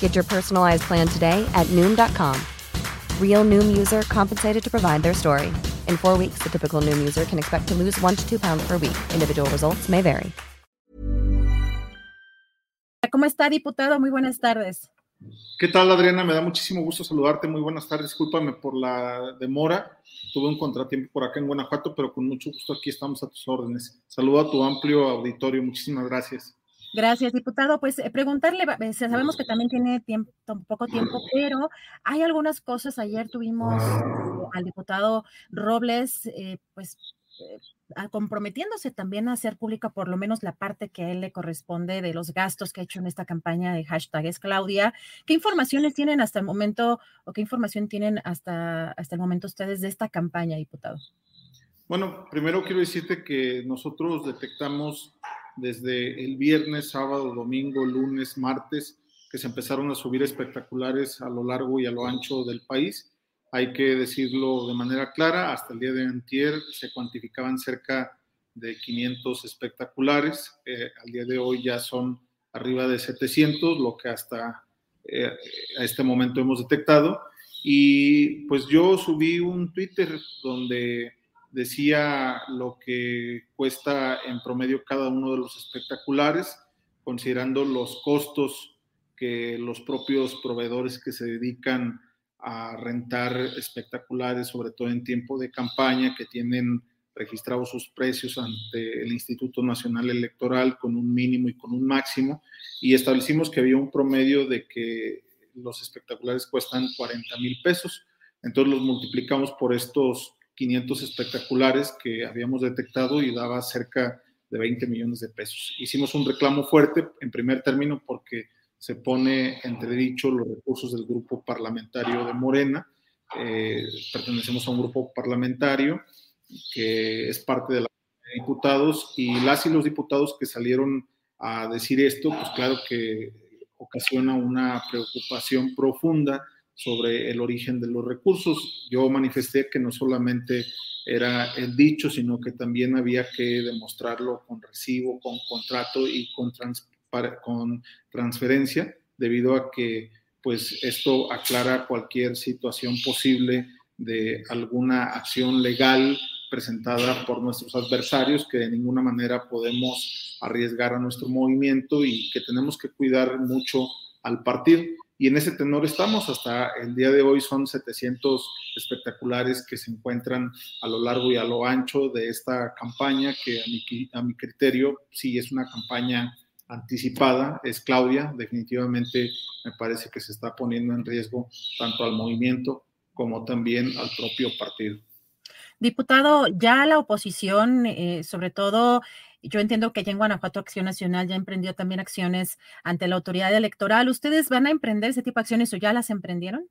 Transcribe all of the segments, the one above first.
Get your personalized plan today at Noom.com. Real Noom user compensated to provide their story. In four weeks, the typical Noom user can expect to lose one to two pounds per week. Individual results may vary. ¿Cómo está, diputado? Muy buenas tardes. ¿Qué tal, Adriana? Me da muchísimo gusto saludarte. Muy buenas tardes. Discúlpame por la demora. Tuve un contratiempo por acá en Guanajuato, pero con mucho gusto aquí estamos a tus órdenes. Saludo a tu amplio auditorio. Muchísimas gracias. Gracias, diputado. Pues eh, preguntarle, eh, sabemos que también tiene tiempo, poco tiempo, pero hay algunas cosas. Ayer tuvimos eh, al diputado Robles, pues comprometiéndose también a hacer pública por lo menos la parte que a él le corresponde de los gastos que ha hecho en esta campaña de hashtag Claudia. ¿Qué informaciones tienen hasta el momento o qué información tienen hasta, hasta el momento ustedes de esta campaña, diputado? Bueno, primero quiero decirte que nosotros detectamos desde el viernes, sábado, domingo, lunes, martes, que se empezaron a subir espectaculares a lo largo y a lo ancho del país. Hay que decirlo de manera clara, hasta el día de antier se cuantificaban cerca de 500 espectaculares, eh, al día de hoy ya son arriba de 700, lo que hasta eh, a este momento hemos detectado. Y pues yo subí un Twitter donde decía lo que cuesta en promedio cada uno de los espectaculares, considerando los costos que los propios proveedores que se dedican a rentar espectaculares, sobre todo en tiempo de campaña, que tienen registrados sus precios ante el Instituto Nacional Electoral con un mínimo y con un máximo, y establecimos que había un promedio de que los espectaculares cuestan 40 mil pesos. Entonces los multiplicamos por estos 500 espectaculares que habíamos detectado y daba cerca de 20 millones de pesos. Hicimos un reclamo fuerte, en primer término, porque se pone entredicho los recursos del grupo parlamentario de Morena. Eh, pertenecemos a un grupo parlamentario que es parte de la de diputados y las y los diputados que salieron a decir esto, pues claro que ocasiona una preocupación profunda sobre el origen de los recursos. Yo manifesté que no solamente era el dicho, sino que también había que demostrarlo con recibo, con contrato y con, transferencia, debido a que pues esto aclara cualquier situación posible de alguna acción legal presentada por nuestros adversarios que de ninguna manera podemos arriesgar a nuestro movimiento y que tenemos que cuidar mucho al partido y en ese tenor estamos. Hasta el día de hoy son 700 espectaculares que se encuentran a lo largo y a lo ancho de esta campaña, que a mi, a mi criterio sí es una campaña anticipada. Es Claudia, definitivamente me parece que se está poniendo en riesgo tanto al movimiento como también al propio partido. Diputado, ya la oposición, eh, sobre todo yo entiendo que ya en Guanajuato Acción Nacional ya emprendió también acciones ante la autoridad electoral. ¿Ustedes van a emprender ese tipo de acciones o ya las emprendieron?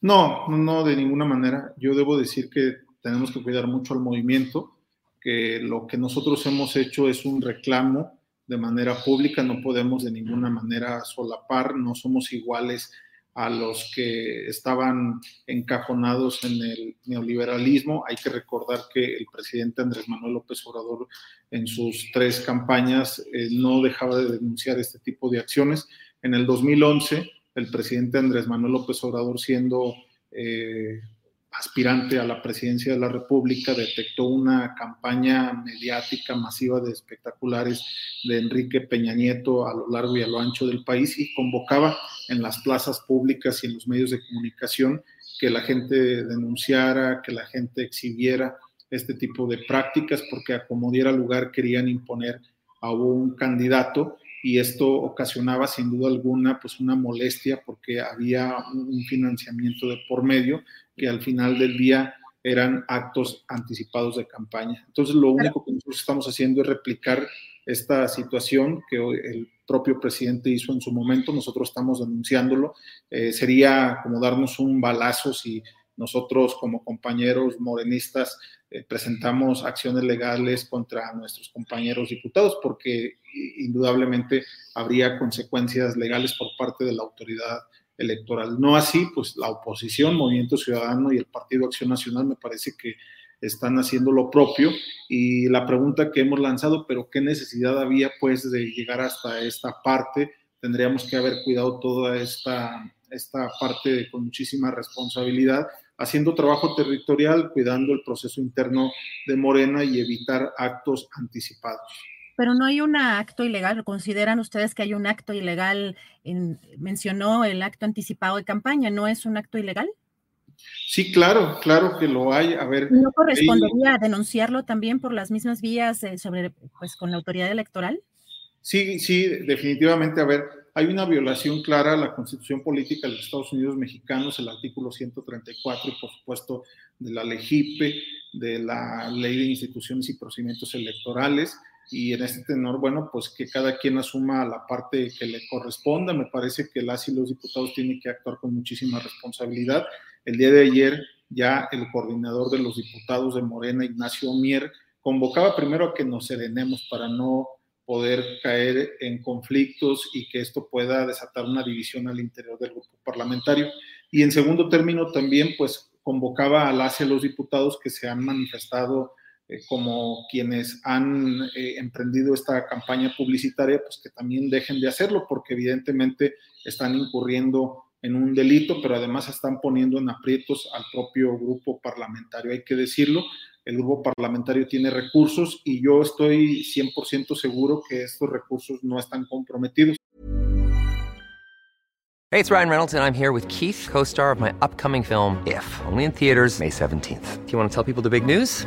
No, no, de ninguna manera. Yo debo decir que tenemos que cuidar mucho al movimiento, que lo que nosotros hemos hecho es un reclamo de manera pública, no podemos de ninguna manera solapar, no somos iguales a los que estaban encajonados en el neoliberalismo. Hay que recordar que el presidente Andrés Manuel López Obrador en sus tres campañas eh, no dejaba de denunciar este tipo de acciones. En el 2011, el presidente Andrés Manuel López Obrador siendo eh, aspirante a la presidencia de la República, detectó una campaña mediática masiva de espectaculares de Enrique Peña Nieto a lo largo y a lo ancho del país y convocaba en las plazas públicas y en los medios de comunicación que la gente denunciara, que la gente exhibiera este tipo de prácticas, porque a como diera lugar querían imponer a un candidato y esto ocasionaba sin duda alguna pues una molestia porque había un financiamiento de por medio que al final del día eran actos anticipados de campaña. Entonces lo único que nosotros estamos haciendo es replicar esta situación que el propio presidente hizo en su momento, nosotros estamos denunciándolo. Eh, sería como darnos un balazo si nosotros como compañeros morenistas eh, presentamos acciones legales contra nuestros compañeros diputados porque indudablemente habría consecuencias legales por parte de la autoridad electoral. No así, pues la oposición, Movimiento Ciudadano y el Partido Acción Nacional me parece que están haciendo lo propio y la pregunta que hemos lanzado, pero qué necesidad había pues de llegar hasta esta parte, tendríamos que haber cuidado toda esta, esta parte con muchísima responsabilidad haciendo trabajo territorial, cuidando el proceso interno de Morena y evitar actos anticipados. Pero no hay un acto ilegal, ¿consideran ustedes que hay un acto ilegal? mencionó el acto anticipado de campaña, ¿no es un acto ilegal? Sí, claro, claro que lo hay. A ver. ¿No correspondería denunciarlo también por las mismas vías eh, sobre, pues, con la autoridad electoral? Sí, sí, definitivamente. A ver, hay una violación clara a la constitución política de los Estados Unidos mexicanos, el artículo 134 y por supuesto de la LEGIPE, de la ley de instituciones y procedimientos electorales. Y en este tenor, bueno, pues que cada quien asuma la parte que le corresponda. Me parece que las y los diputados tienen que actuar con muchísima responsabilidad. El día de ayer ya el coordinador de los diputados de Morena, Ignacio Mier, convocaba primero a que nos serenemos para no poder caer en conflictos y que esto pueda desatar una división al interior del grupo parlamentario. Y en segundo término también, pues convocaba a las y los diputados que se han manifestado eh, como quienes han eh, emprendido esta campaña publicitaria, pues que también dejen de hacerlo, porque evidentemente están incurriendo en un delito, pero además están poniendo en aprietos al propio grupo parlamentario, hay que decirlo el grupo parlamentario tiene recursos y yo estoy 100% seguro que estos recursos no están comprometidos. Hey, it's Ryan Reynolds and I'm here with Keith, co-star of my upcoming film If, only in theaters May 17th. Do you want to tell people the big news?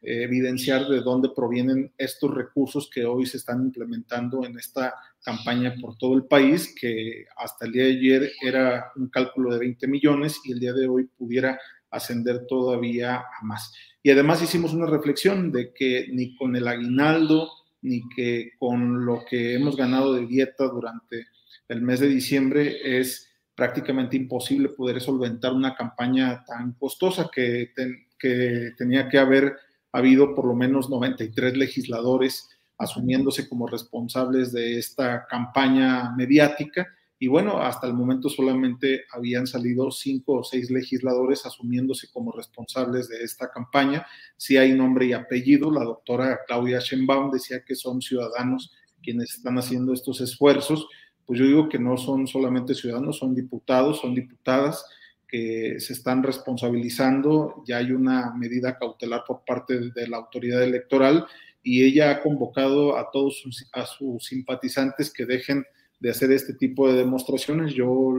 Eh, evidenciar de dónde provienen estos recursos que hoy se están implementando en esta campaña por todo el país, que hasta el día de ayer era un cálculo de 20 millones y el día de hoy pudiera ascender todavía a más. Y además hicimos una reflexión de que ni con el aguinaldo, ni que con lo que hemos ganado de dieta durante el mes de diciembre es prácticamente imposible poder solventar una campaña tan costosa que, que tenía que haber ha habido por lo menos 93 legisladores asumiéndose como responsables de esta campaña mediática. Y bueno, hasta el momento solamente habían salido cinco o seis legisladores asumiéndose como responsables de esta campaña. Si hay nombre y apellido, la doctora Claudia Schenbaum decía que son ciudadanos quienes están haciendo estos esfuerzos. Pues yo digo que no son solamente ciudadanos, son diputados, son diputadas que se están responsabilizando, ya hay una medida cautelar por parte de la autoridad electoral y ella ha convocado a todos sus, a sus simpatizantes que dejen de hacer este tipo de demostraciones. Yo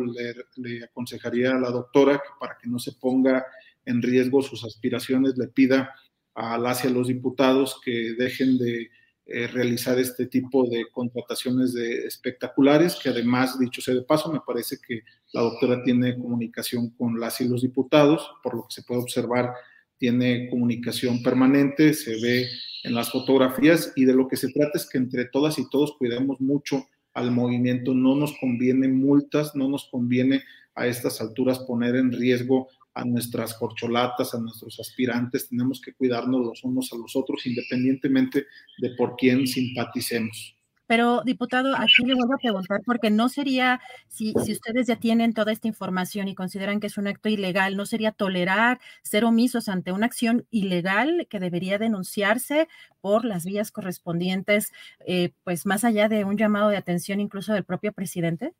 le, aconsejaría a la doctora que para que no se ponga en riesgo sus aspiraciones, le pida a las y a los diputados que dejen de eh, realizar este tipo de contrataciones de espectaculares, que además, dicho sea de paso, me parece que la doctora tiene comunicación con las y los diputados, por lo que se puede observar, tiene comunicación permanente, se ve en las fotografías y de lo que se trata es que entre todas y todos cuidemos mucho al movimiento, no nos conviene multas, no nos conviene a estas alturas poner en riesgo a nuestras corcholatas, a nuestros aspirantes, tenemos que cuidarnos los unos a los otros independientemente de por quién simpaticemos. Pero, diputado, aquí le vuelvo a preguntar, porque no sería, si, si ustedes ya tienen toda esta información y consideran que es un acto ilegal, ¿no sería tolerar ser omisos ante una acción ilegal que debería denunciarse por las vías correspondientes, eh, pues más allá de un llamado de atención incluso del propio presidente?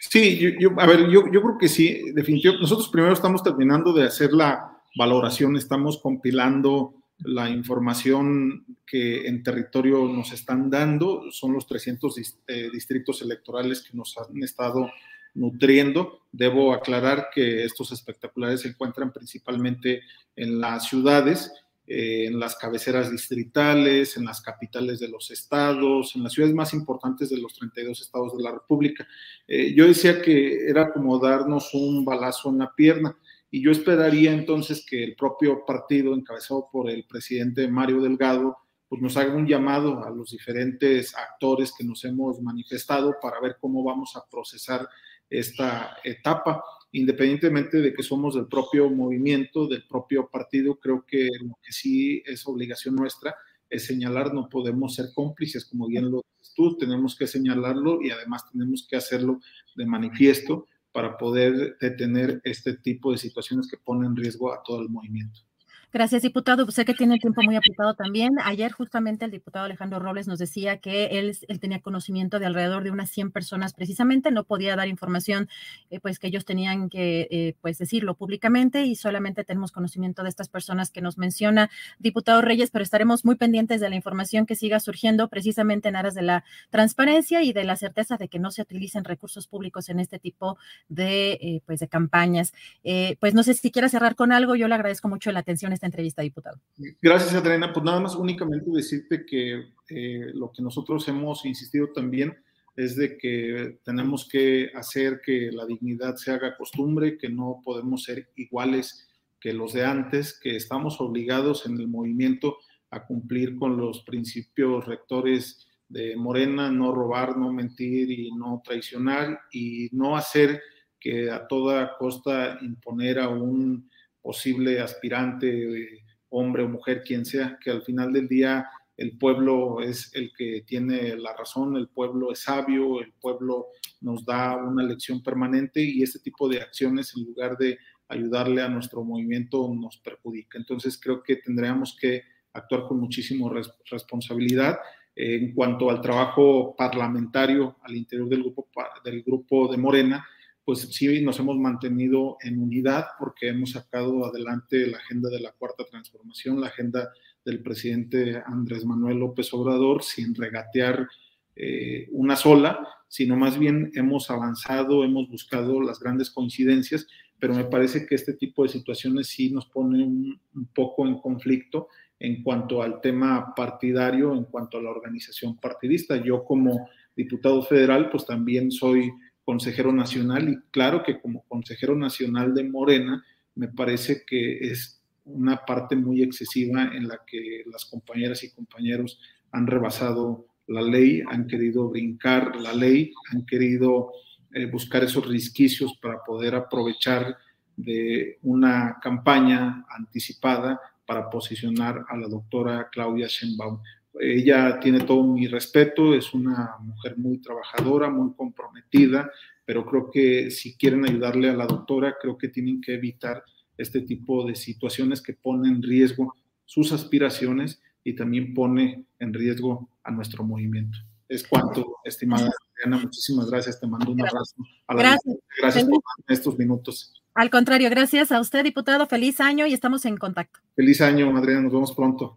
Sí, yo, a ver, yo, yo creo que sí, definitivamente. Nosotros primero estamos terminando de hacer la valoración, estamos compilando la información que en territorio nos están dando, son los 300 eh, distritos electorales que nos han estado nutriendo. Debo aclarar que estos espectaculares se encuentran principalmente en las ciudades eh, en las cabeceras distritales, en las capitales de los estados, en las ciudades más importantes de los 32 estados de la República. Eh, yo decía que era como darnos un balazo en la pierna y yo esperaría entonces que el propio partido encabezado por el presidente Mario Delgado pues nos haga un llamado a los diferentes actores que nos hemos manifestado para ver cómo vamos a procesar esta etapa independientemente de que somos del propio movimiento, del propio partido, creo que lo que sí es obligación nuestra es señalar, no podemos ser cómplices, como bien lo dices tú, tenemos que señalarlo y además tenemos que hacerlo de manifiesto para poder detener este tipo de situaciones que ponen en riesgo a todo el movimiento. Gracias, diputado. Sé que tiene el tiempo muy apretado también. Ayer justamente el diputado Alejandro Robles nos decía que él, tenía conocimiento de alrededor de unas 100 personas precisamente, no podía dar información eh, pues que ellos tenían que eh, pues decirlo públicamente y solamente tenemos conocimiento de estas personas que nos menciona diputado Reyes, pero estaremos muy pendientes de la información que siga surgiendo precisamente en aras de la transparencia y de la certeza de que no se utilicen recursos públicos en este tipo de eh, pues de campañas. pues no sé si quiera cerrar con algo, yo le agradezco mucho la atención entrevista, diputado. Gracias, Adriana. Pues nada más únicamente decirte que eh, lo que nosotros hemos insistido también es de que tenemos que hacer que la dignidad se haga costumbre, que no podemos ser iguales que los de antes, que estamos obligados en el movimiento a cumplir con los principios rectores de Morena, no robar, no mentir y no traicionar y no hacer que a toda costa imponer a un posible aspirante, hombre o mujer, quien sea, que al final del día el pueblo es el que tiene la razón, el pueblo es sabio, el pueblo nos da una lección permanente y este tipo de acciones en lugar de ayudarle a nuestro movimiento nos perjudica. Entonces creo que tendríamos que actuar con muchísima responsabilidad. en cuanto al trabajo parlamentario al interior del grupo, del grupo de Morena, pues sí nos hemos mantenido en unidad porque hemos sacado adelante la agenda de la cuarta transformación, la agenda del presidente Andrés Manuel López Obrador, sin regatear eh, una sola, sino más bien hemos avanzado, hemos buscado las grandes coincidencias, pero me parece que este tipo de situaciones sí nos pone un, un poco en conflicto en cuanto al tema partidario, en cuanto a la organización partidista. Yo como diputado federal, pues también soy consejero nacional y claro que como consejero nacional de Morena me parece que es una parte muy excesiva en la que las compañeras y compañeros han rebasado la ley, han querido brincar la ley, han querido eh, buscar esos risquicios para poder aprovechar de una campaña anticipada para posicionar a la doctora Claudia Sheinbaum. Ella tiene todo mi respeto, es una mujer muy trabajadora, muy comprometida, pero creo que si quieren ayudarle a la doctora, creo que tienen que evitar este tipo de situaciones que ponen en riesgo sus aspiraciones y también pone en riesgo a nuestro movimiento. Es cuanto, estimada Adriana, muchísimas gracias, te mando un abrazo. gracias. Gracias por estos minutos. Al contrario, gracias a usted, diputado, feliz año y estamos en contacto. Feliz año, Adriana, nos vemos pronto.